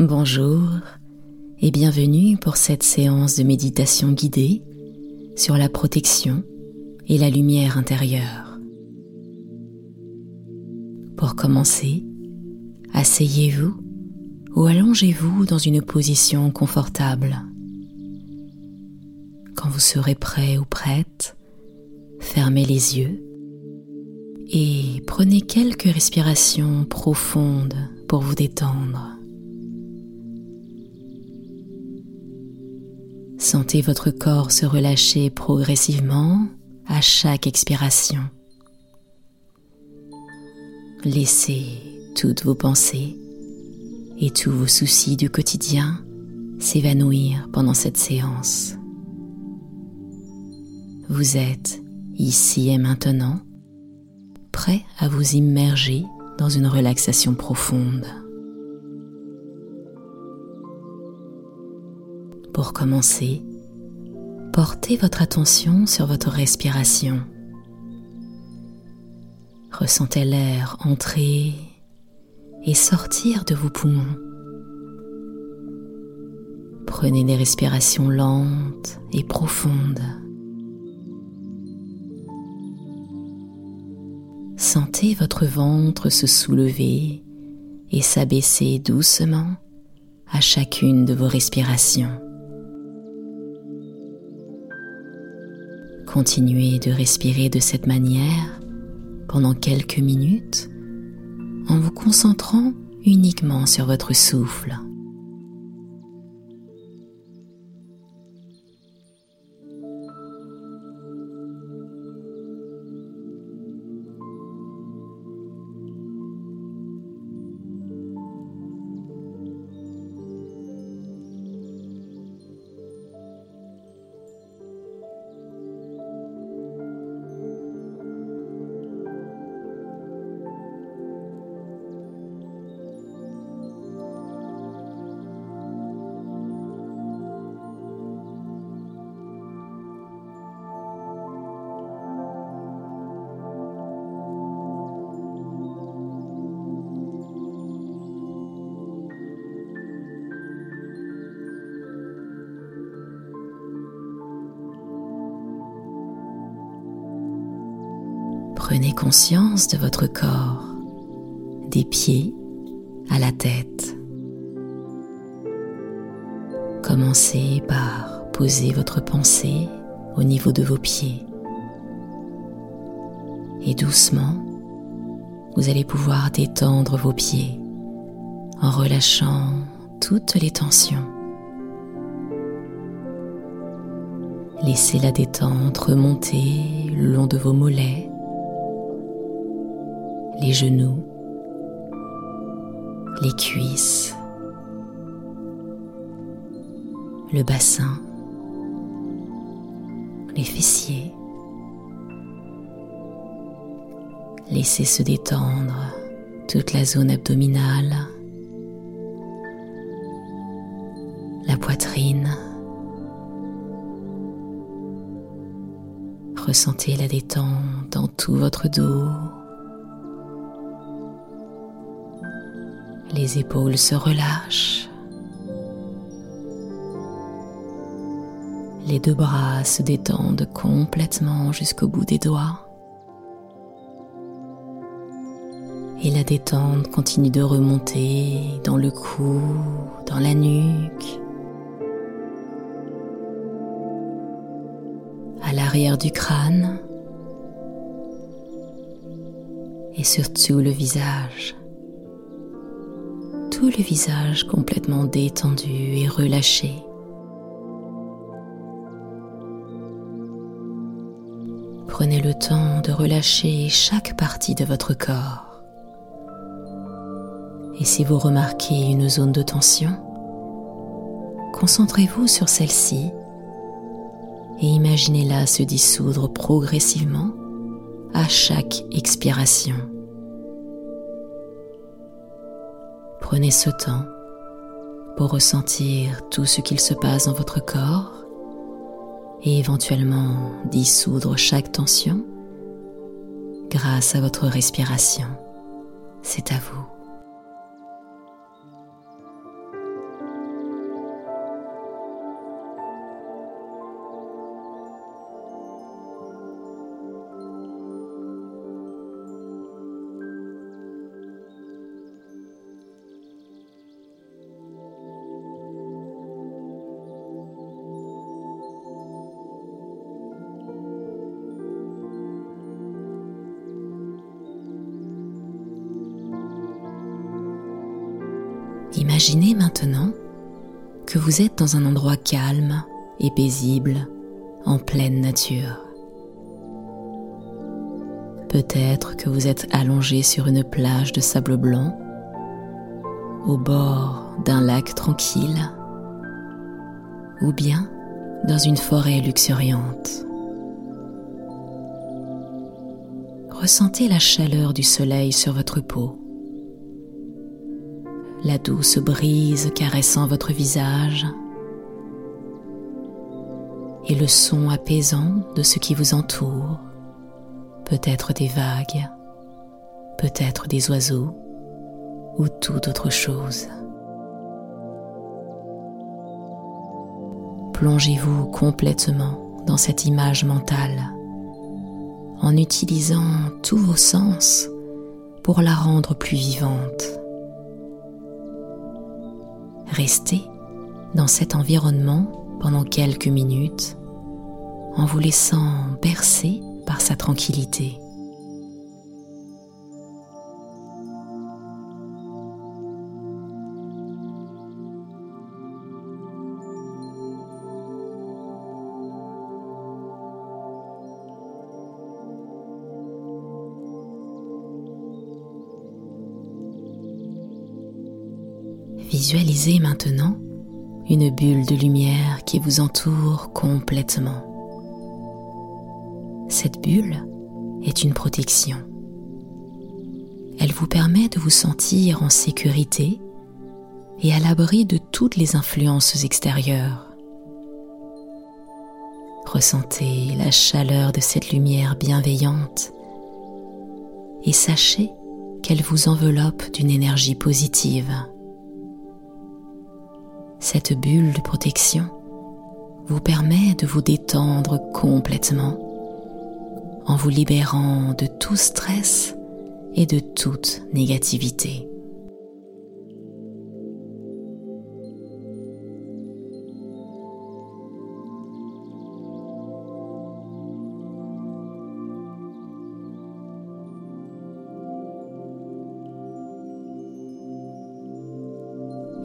Bonjour et bienvenue pour cette séance de méditation guidée sur la protection et la lumière intérieure. Pour commencer, asseyez-vous ou allongez-vous dans une position confortable. Quand vous serez prêt ou prête, fermez les yeux et prenez quelques respirations profondes pour vous détendre. Sentez votre corps se relâcher progressivement à chaque expiration. Laissez toutes vos pensées et tous vos soucis du quotidien s'évanouir pendant cette séance. Vous êtes ici et maintenant prêt à vous immerger dans une relaxation profonde. Pour commencer, portez votre attention sur votre respiration. Ressentez l'air entrer et sortir de vos poumons. Prenez des respirations lentes et profondes. Sentez votre ventre se soulever et s'abaisser doucement à chacune de vos respirations. Continuez de respirer de cette manière pendant quelques minutes en vous concentrant uniquement sur votre souffle. Prenez conscience de votre corps, des pieds à la tête. Commencez par poser votre pensée au niveau de vos pieds. Et doucement, vous allez pouvoir détendre vos pieds en relâchant toutes les tensions. Laissez la détente remonter le long de vos mollets les genoux, les cuisses, le bassin, les fessiers. Laissez se détendre toute la zone abdominale, la poitrine. Ressentez la détente dans tout votre dos. Les épaules se relâchent. Les deux bras se détendent complètement jusqu'au bout des doigts. Et la détente continue de remonter dans le cou, dans la nuque, à l'arrière du crâne et surtout le visage le visage complètement détendu et relâché. Prenez le temps de relâcher chaque partie de votre corps. Et si vous remarquez une zone de tension, concentrez-vous sur celle-ci et imaginez-la se dissoudre progressivement à chaque expiration. Prenez ce temps pour ressentir tout ce qu'il se passe dans votre corps et éventuellement dissoudre chaque tension grâce à votre respiration. C'est à vous. Imaginez maintenant que vous êtes dans un endroit calme et paisible en pleine nature. Peut-être que vous êtes allongé sur une plage de sable blanc, au bord d'un lac tranquille, ou bien dans une forêt luxuriante. Ressentez la chaleur du soleil sur votre peau, la douce brise caressant votre visage. Et le son apaisant de ce qui vous entoure, peut-être des vagues, peut-être des oiseaux. Ou toute autre chose. Plongez-vous complètement dans cette image mentale. En utilisant tous vos sens pour la rendre plus vivante. Restez dans cet environnement pendant quelques minutes en vous laissant bercer par sa tranquillité. Visualisez maintenant une bulle de lumière qui vous entoure complètement. Cette bulle est une protection. Elle vous permet de vous sentir en sécurité et à l'abri de toutes les influences extérieures. Ressentez la chaleur de cette lumière bienveillante et sachez qu'elle vous enveloppe d'une énergie positive. Cette bulle de protection vous permet de vous détendre complètement en vous libérant de tout stress et de toute négativité.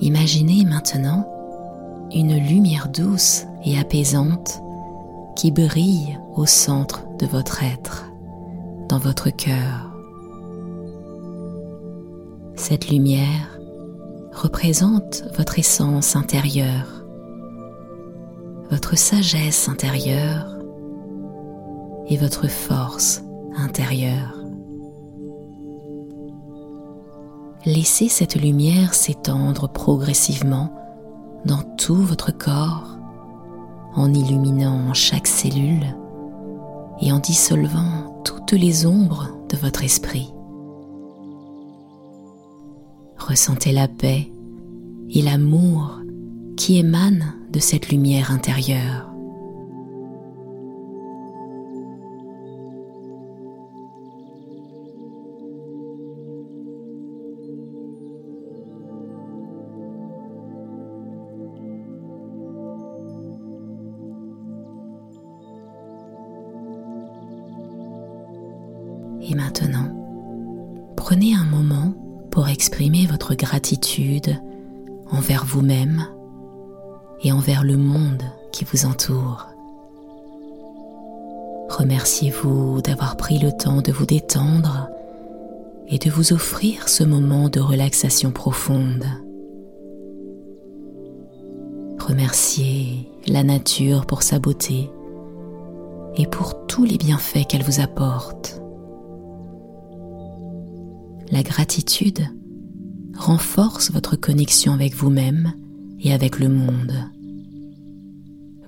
Imaginez maintenant une lumière douce et apaisante qui brille au centre de votre être, dans votre cœur. Cette lumière représente votre essence intérieure, votre sagesse intérieure et votre force intérieure. Laissez cette lumière s'étendre progressivement dans tout votre corps en illuminant chaque cellule et en dissolvant toutes les ombres de votre esprit. Ressentez la paix et l'amour qui émanent de cette lumière intérieure. Et maintenant, prenez un moment pour exprimer votre gratitude envers vous-même et envers le monde qui vous entoure. Remerciez-vous d'avoir pris le temps de vous détendre et de vous offrir ce moment de relaxation profonde. Remerciez la nature pour sa beauté et pour tous les bienfaits qu'elle vous apporte la gratitude renforce votre connexion avec vous-même et avec le monde,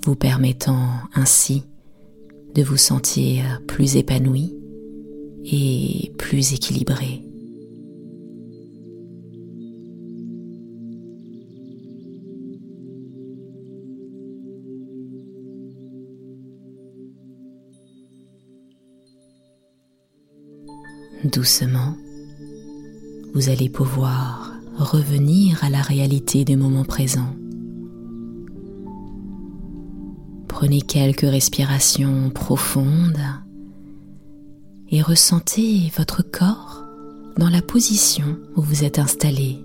vous permettant ainsi de vous sentir plus épanoui et plus équilibré. Doucement, vous allez pouvoir revenir à la réalité du moment présent. Prenez quelques respirations profondes et ressentez votre corps dans la position où vous êtes installé.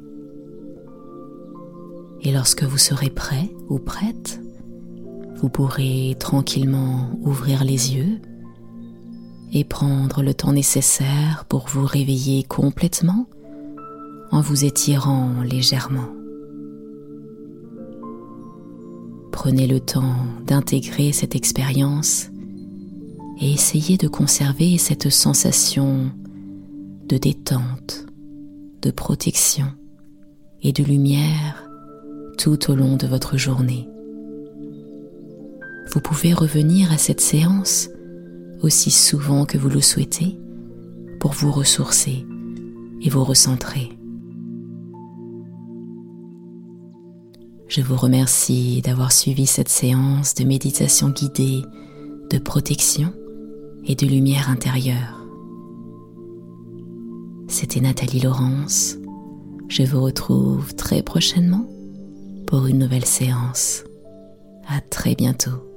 Et lorsque vous serez prêt ou prête, vous pourrez tranquillement ouvrir les yeux et prendre le temps nécessaire pour vous réveiller complètement en vous étirant légèrement. Prenez le temps d'intégrer cette expérience et essayez de conserver cette sensation de détente, de protection et de lumière tout au long de votre journée. Vous pouvez revenir à cette séance aussi souvent que vous le souhaitez pour vous ressourcer et vous recentrer. Je vous remercie d'avoir suivi cette séance de méditation guidée, de protection et de lumière intérieure. C'était Nathalie Laurence. Je vous retrouve très prochainement pour une nouvelle séance. À très bientôt.